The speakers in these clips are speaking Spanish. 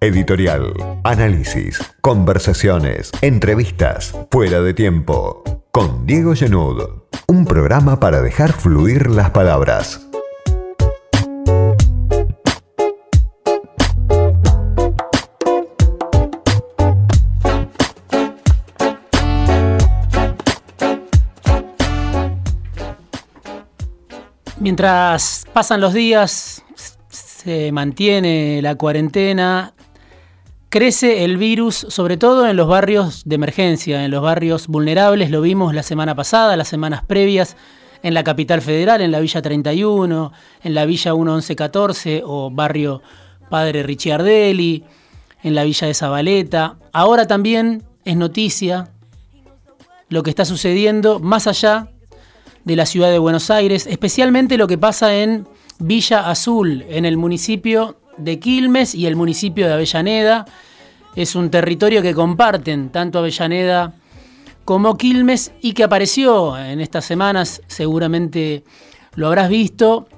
Editorial, análisis, conversaciones, entrevistas, fuera de tiempo. Con Diego Genud, un programa para dejar fluir las palabras. Mientras pasan los días, se mantiene la cuarentena, crece el virus, sobre todo en los barrios de emergencia, en los barrios vulnerables, lo vimos la semana pasada, las semanas previas, en la capital federal, en la Villa 31, en la Villa 1114 o barrio Padre Ricciardelli, en la Villa de Zabaleta. Ahora también es noticia lo que está sucediendo más allá de la ciudad de Buenos Aires, especialmente lo que pasa en Villa Azul, en el municipio de Quilmes y el municipio de Avellaneda. Es un territorio que comparten tanto Avellaneda como Quilmes y que apareció en estas semanas, seguramente lo habrás visto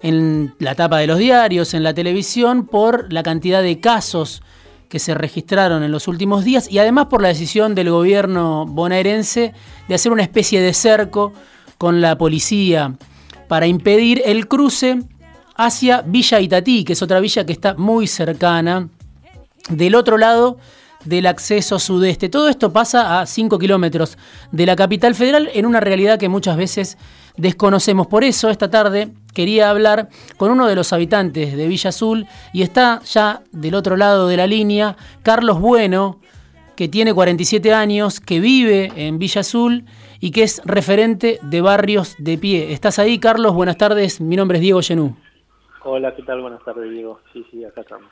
en la tapa de los diarios, en la televisión, por la cantidad de casos que se registraron en los últimos días y además por la decisión del gobierno bonaerense de hacer una especie de cerco con la policía para impedir el cruce hacia Villa Itatí, que es otra villa que está muy cercana del otro lado del acceso sudeste. Todo esto pasa a 5 kilómetros de la capital federal en una realidad que muchas veces desconocemos. Por eso esta tarde quería hablar con uno de los habitantes de Villa Azul y está ya del otro lado de la línea Carlos Bueno, que tiene 47 años, que vive en Villa Azul y que es referente de barrios de pie. ¿Estás ahí, Carlos? Buenas tardes, mi nombre es Diego Genú. Hola, ¿qué tal? Buenas tardes, Diego. Sí, sí, acá estamos.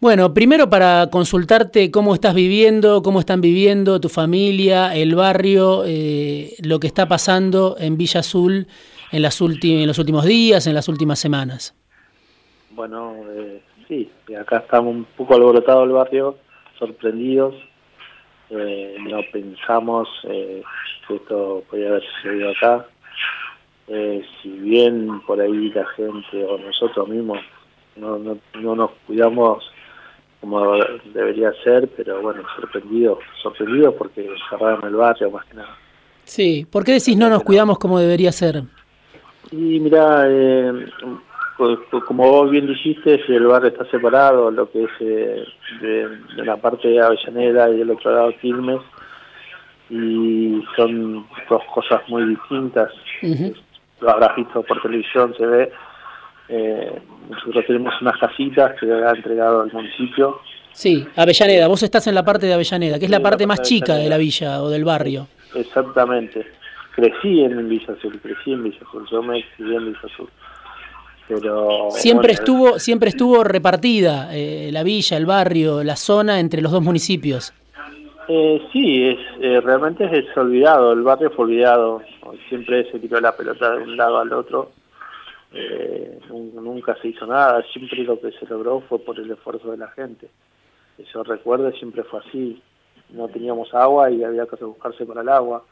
Bueno, primero para consultarte cómo estás viviendo, cómo están viviendo tu familia, el barrio, eh, lo que está pasando en Villa Azul en, las en los últimos días, en las últimas semanas. Bueno, eh, sí, acá estamos un poco alborotado el barrio, sorprendidos. Eh, no pensamos que esto podía haber sucedido acá. Si bien por ahí la gente o nosotros mismos no, no, no nos cuidamos como debería ser, pero bueno, sorprendido, sorprendido porque cerraron el barrio más que nada. Sí, ¿por qué decís no nos cuidamos como debería ser? Y mira, eh, pues, como vos bien dijiste, si el barrio está separado, lo que es eh, de, la parte de Avellaneda y del otro lado Quilmes, y son dos cosas muy distintas. Lo habrás visto por televisión, se ve eh, nosotros tenemos unas casitas que ha entregado el municipio. Sí, Avellaneda, vos estás en la parte de Avellaneda, que es la parte más chica de la villa o del barrio. Exactamente. Crecí en Villa Azul, crecí en Villa Azul, yo me crié en Villa Azul. Pero, siempre estuvo siempre estuvo repartida eh, la villa, el barrio, la zona entre los dos municipios. Eh, sí, es, eh, realmente es olvidado, el barrio fue olvidado, siempre se tiró la pelota de un lado al otro eh, nunca se hizo nada, siempre lo que se logró fue por el esfuerzo de la gente. Eso recuerdo, siempre fue así. No teníamos agua y había que buscarse para el agua.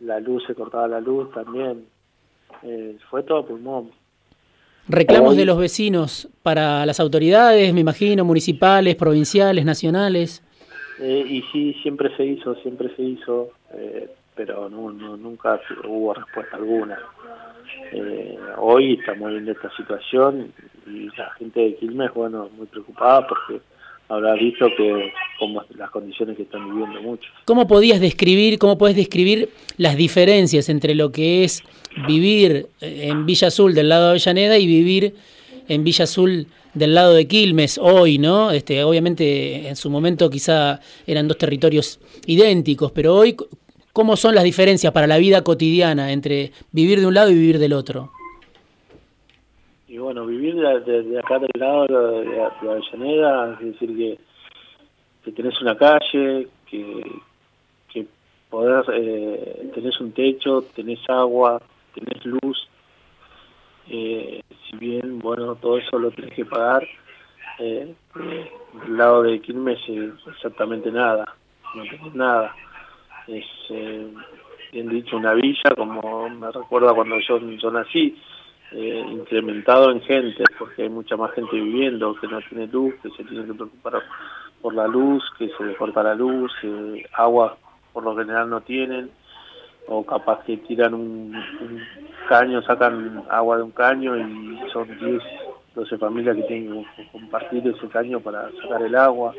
La luz, se cortaba la luz también. Eh, fue todo pulmón. Reclamos de los vecinos para las autoridades, me imagino, municipales, provinciales, nacionales. Eh, y sí, siempre se hizo, siempre se hizo, eh, pero no, nunca hubo respuesta alguna. Eh, hoy estamos viendo esta situación y la gente de Quilmes, bueno, muy preocupada porque habrá visto que como las condiciones que están viviendo muchos. ¿Cómo podías describir, cómo puedes describir las diferencias entre lo que es vivir en Villa Azul del lado de Avellaneda y vivir en Villa Azul del lado de Quilmes hoy, ¿no? Este, obviamente en su momento quizá eran dos territorios idénticos, pero hoy ¿Cómo son las diferencias para la vida cotidiana entre vivir de un lado y vivir del otro? Y bueno, vivir de, acá del lado de, de, Avellaneda, es decir, que, que tenés una calle, que, que podés, eh, tenés un techo, tenés agua, tenés luz. Eh, si bien, bueno, todo eso lo tenés que pagar, eh, del lado de Quilmes exactamente nada, no tenés nada. Es eh, bien dicho una villa, como me recuerda cuando yo, yo nací, eh, incrementado en gente, porque hay mucha más gente viviendo que no tiene luz, que se tiene que preocupar por la luz, que se le corta la luz, agua por lo general no tienen, o capaz que tiran un, caño, sacan agua de un caño y son 10, 12 familias que tienen que compartir ese caño para sacar el agua.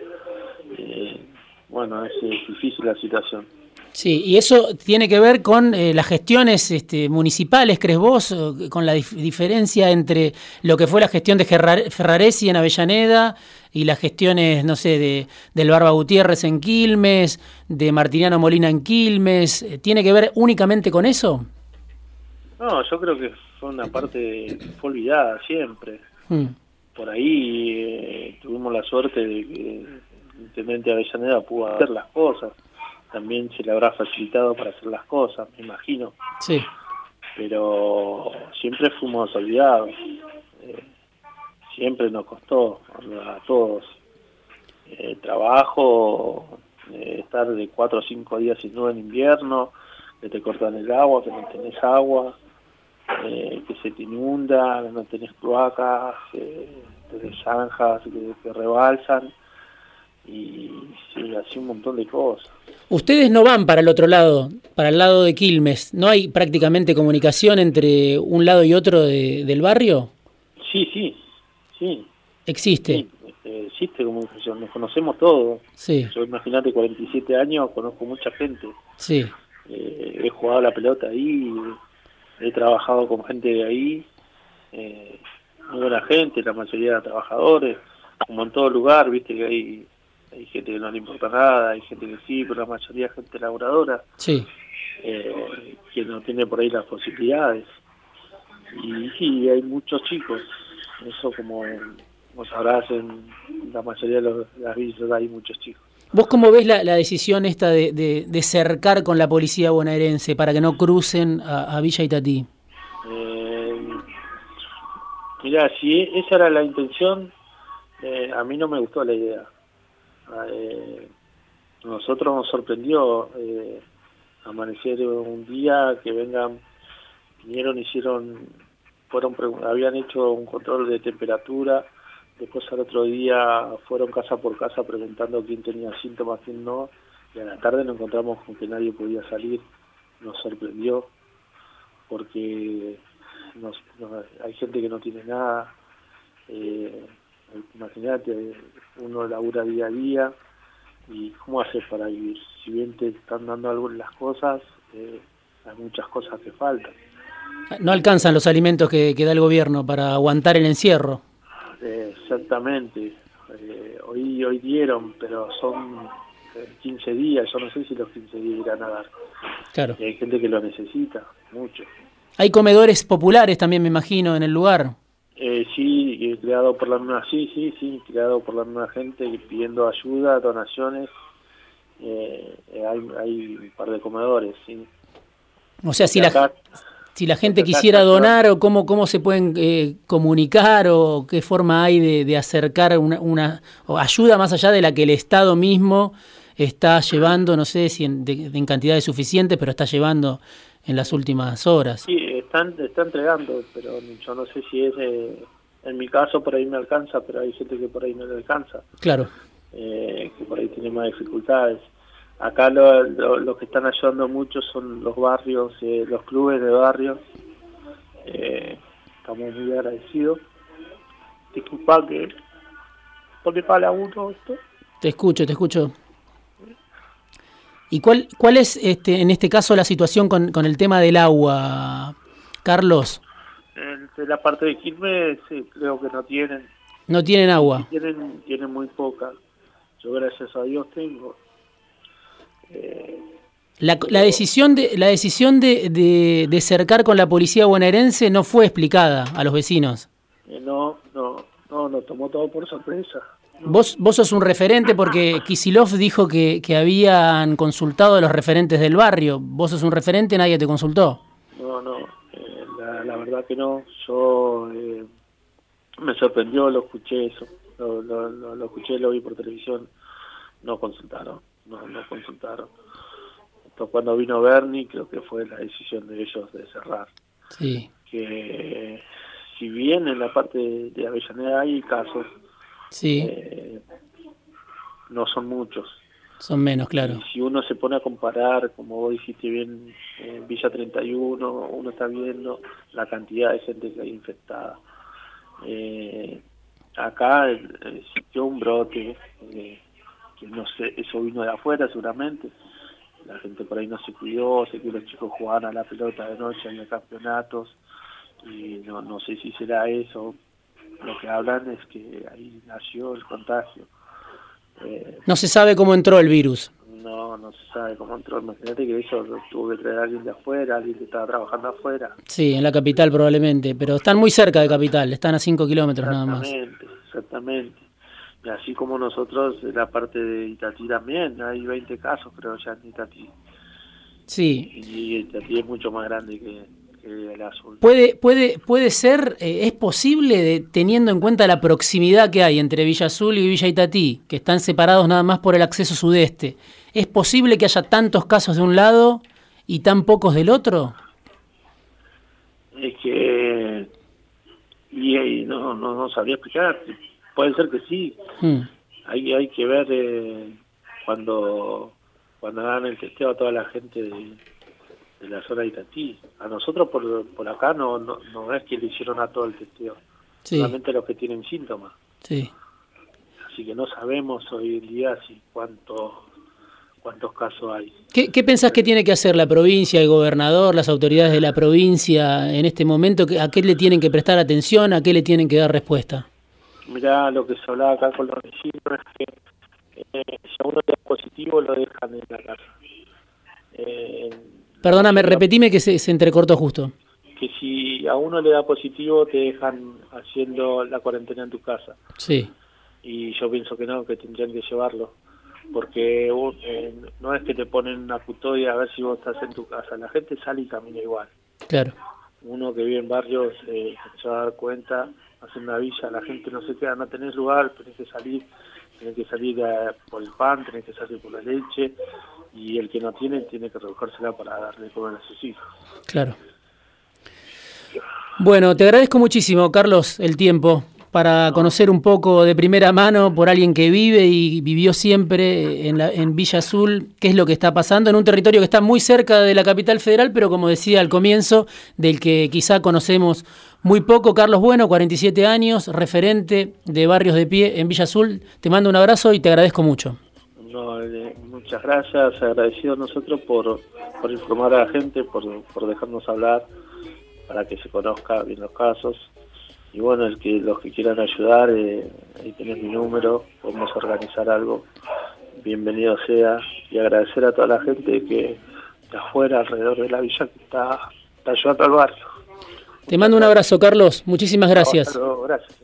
Eh, bueno, es difícil la situación. Sí, y eso tiene que ver con eh, las gestiones este, municipales, ¿crees vos? Con la diferencia entre lo que fue la gestión de Ferraresi en Avellaneda y las gestiones, no sé, de, del Barba Gutiérrez en Quilmes, de Martiniano Molina en Quilmes. Eh, ¿Tiene que ver únicamente con eso? No, yo creo que fue una parte fue olvidada siempre. Mm. Por ahí eh, tuvimos la suerte de que el intendente Avellaneda pudo hacer las cosas también se le habrá facilitado para hacer las cosas, me imagino. Sí. Pero siempre fuimos olvidados. Eh, siempre nos costó a todos. Eh, trabajo, eh, estar de cuatro o cinco días sin nube en invierno, que te cortan el agua, que no tenés agua, que se te inunda, que no tenés cloacas, que tenés zanjas que, que rebalsan y sí, así un montón de cosas. Ustedes no van para el otro lado, para el lado de Quilmes. ¿No hay prácticamente comunicación entre un lado y otro del barrio? Sí, sí, sí. ¿Existe? Este, existe comunicación, nos conocemos todos. Sí. Yo imagínate, 47 años, conozco mucha gente. Sí. Eh, he jugado la pelota ahí, he trabajado con gente de ahí, eh, muy buena gente, la mayoría de trabajadores, como en todo lugar, viste que hay hay gente que no le importa nada, hay gente que sí, pero la mayoría es gente laboradora, sí. Eh, que no tiene por ahí las posibilidades. Y sí, hay muchos chicos, eso como, como sabrás, en la mayoría de las villas hay muchos chicos. ¿Vos cómo ves la, decisión esta de, de, cercar con la policía bonaerense para que no crucen a, Villa Itatí? Eh, mirá, si esa era la intención, eh, a mí no me gustó la idea eh, nosotros nos sorprendió eh, amanecer un día que vengan, vinieron, hicieron, fueron, habían hecho un control de temperatura, después al otro día fueron casa por casa preguntando quién tenía síntomas, quién no, y a la tarde nos encontramos con que nadie podía salir, nos sorprendió, porque hay gente que no tiene nada, eh, imagínate, uno labura día a día y cómo haces para vivir. Si bien te están dando las cosas, eh, hay muchas cosas que faltan. No alcanzan los alimentos que, da el gobierno para aguantar el encierro. Eh, exactamente. Eh, hoy, hoy dieron, pero son 15 días. Yo no sé si los 15 días irán a dar. Claro. Y hay gente que lo necesita, mucho. Hay comedores populares también, me imagino, en el lugar. Eh, sí, creado por la misma, sí, sí, sí, creado por la misma gente pidiendo ayuda, donaciones. Eh, eh, hay, hay un par de comedores, sí. O sea, si la, si la gente quisiera donar o cómo, cómo se pueden eh, comunicar o qué forma hay de, acercar una, una ayuda más allá de la que el Estado mismo está llevando, no sé si en, en cantidades suficientes, pero está llevando en las últimas horas. Sí, están, está entregando, pero yo no sé si es, eh, en mi caso por ahí me alcanza, pero hay gente que por ahí no le alcanza. Claro. Eh, que por ahí tiene más dificultades. Acá lo, lo, que están ayudando mucho son los barrios, eh, los clubes de barrios. estamos muy agradecidos. Disculpa que... ¿Por para uno esto? Te escucho, te escucho. ¿Y cuál, cuál es este, en este caso la situación con, con el tema del agua, Carlos? En la parte de Quilmes sí, creo que no tienen. No tienen agua. Tienen, tienen muy poca. Yo gracias a Dios tengo. Eh, la, la, decisión de la decisión de, de, de, cercar con la policía bonaerense no fue explicada a los vecinos. Eh, no, no, no, nos tomó todo por sorpresa. Vos, vos sos un referente porque Kisilov dijo que, que habían consultado a los referentes del barrio. Vos sos un referente, nadie te consultó. No, no, la, verdad que no. Yo eh, me sorprendió, lo escuché eso, lo, lo, lo, escuché, lo vi por televisión. No consultaron, no, no consultaron. Entonces, cuando vino Bernie, creo que fue la decisión de ellos de cerrar. Sí. Que si bien en la parte de, Avellaneda hay casos, sí. Eh, no son muchos. Son menos, claro. Si uno se pone a comparar, como vos dijiste bien, en Villa 31, uno está viendo la cantidad de gente que hay infectada. Eh, acá existió un brote, eh, que no sé, eso vino de afuera seguramente. La gente por ahí no se cuidó, sé que los chicos jugaban a la pelota de noche en los campeonatos y no, no sé si será eso. Lo que hablan es que ahí nació el contagio. Eh, no se sabe cómo entró el virus. No, no se sabe cómo entró. Imagínate que eso tuvo que traer a alguien de afuera, alguien que estaba trabajando afuera. Sí, en la capital probablemente, pero están muy cerca de capital, están a 5 kilómetros nada más. Exactamente, exactamente. Y así como nosotros, en la parte de Itatí también, hay 20 casos creo ya en Itatí. Sí. Y Itatí es mucho más grande que, Puede, puede, puede ser, eh, es posible, teniendo en cuenta la proximidad que hay entre Villa Azul y Villa Itatí, que están separados nada más por el acceso sudeste, ¿es posible que haya tantos casos de un lado y tan pocos del otro? Es que, y, no, no, no, sabría explicar, puede ser que sí, hmm. hay, hay que ver eh, cuando, cuando hagan el testeo a toda la gente de de la zona de Itatí. A nosotros por, por acá no, no, no es que le hicieron a todo el testeo, solamente los que tienen síntomas. Sí. Así que no sabemos hoy en día si cuántos cuántos casos hay. ¿Qué, ¿Qué pensás que tiene que hacer la provincia, el gobernador, las autoridades de la provincia en este momento? ¿A qué le tienen que prestar atención? ¿A qué le tienen que dar respuesta? Mirá, lo que se hablaba acá con los vecinos es que eh, si a uno le da positivo lo dejan en la casa. Eh, Perdóname, repetime que se, se entrecortó justo. Que si a uno le da positivo, te dejan haciendo la cuarentena en tu casa. Sí. Y yo pienso que no, que tendrían que llevarlo. Porque eh, no es que te ponen una custodia a ver si vos estás en tu casa. La gente sale y camina igual. Claro. Uno que vive en barrios eh, se va a dar cuenta, hace una villa, la gente no se queda, no tenés lugar, tenés que salir, tenés que salir por el pan, tenés que salir por la leche, y el que no tiene tiene que rebuscársela para darle comer a sus hijos. Claro. Bueno, te agradezco muchísimo, Carlos, el tiempo para conocer un poco de primera mano por alguien que vive y vivió siempre en, la, en Villa Azul, qué es lo que está pasando en un territorio que está muy cerca de la capital federal, pero como decía al comienzo, del que quizá conocemos muy poco. Carlos Bueno, 47 años, referente de Barrios de Pie en Villa Azul. Te mando un abrazo y te agradezco mucho. No, eh, muchas gracias, agradecido a nosotros por, por informar a la gente, por, por dejarnos hablar, para que se conozca bien los casos. Y bueno, el que los que quieran ayudar, eh, ahí tenés mi número, podemos organizar algo, bienvenido sea. Y agradecer a toda la gente que de afuera, alrededor de la villa, que está, está ayudando al barrio. Te mando un abrazo, Carlos. Muchísimas gracias. gracias.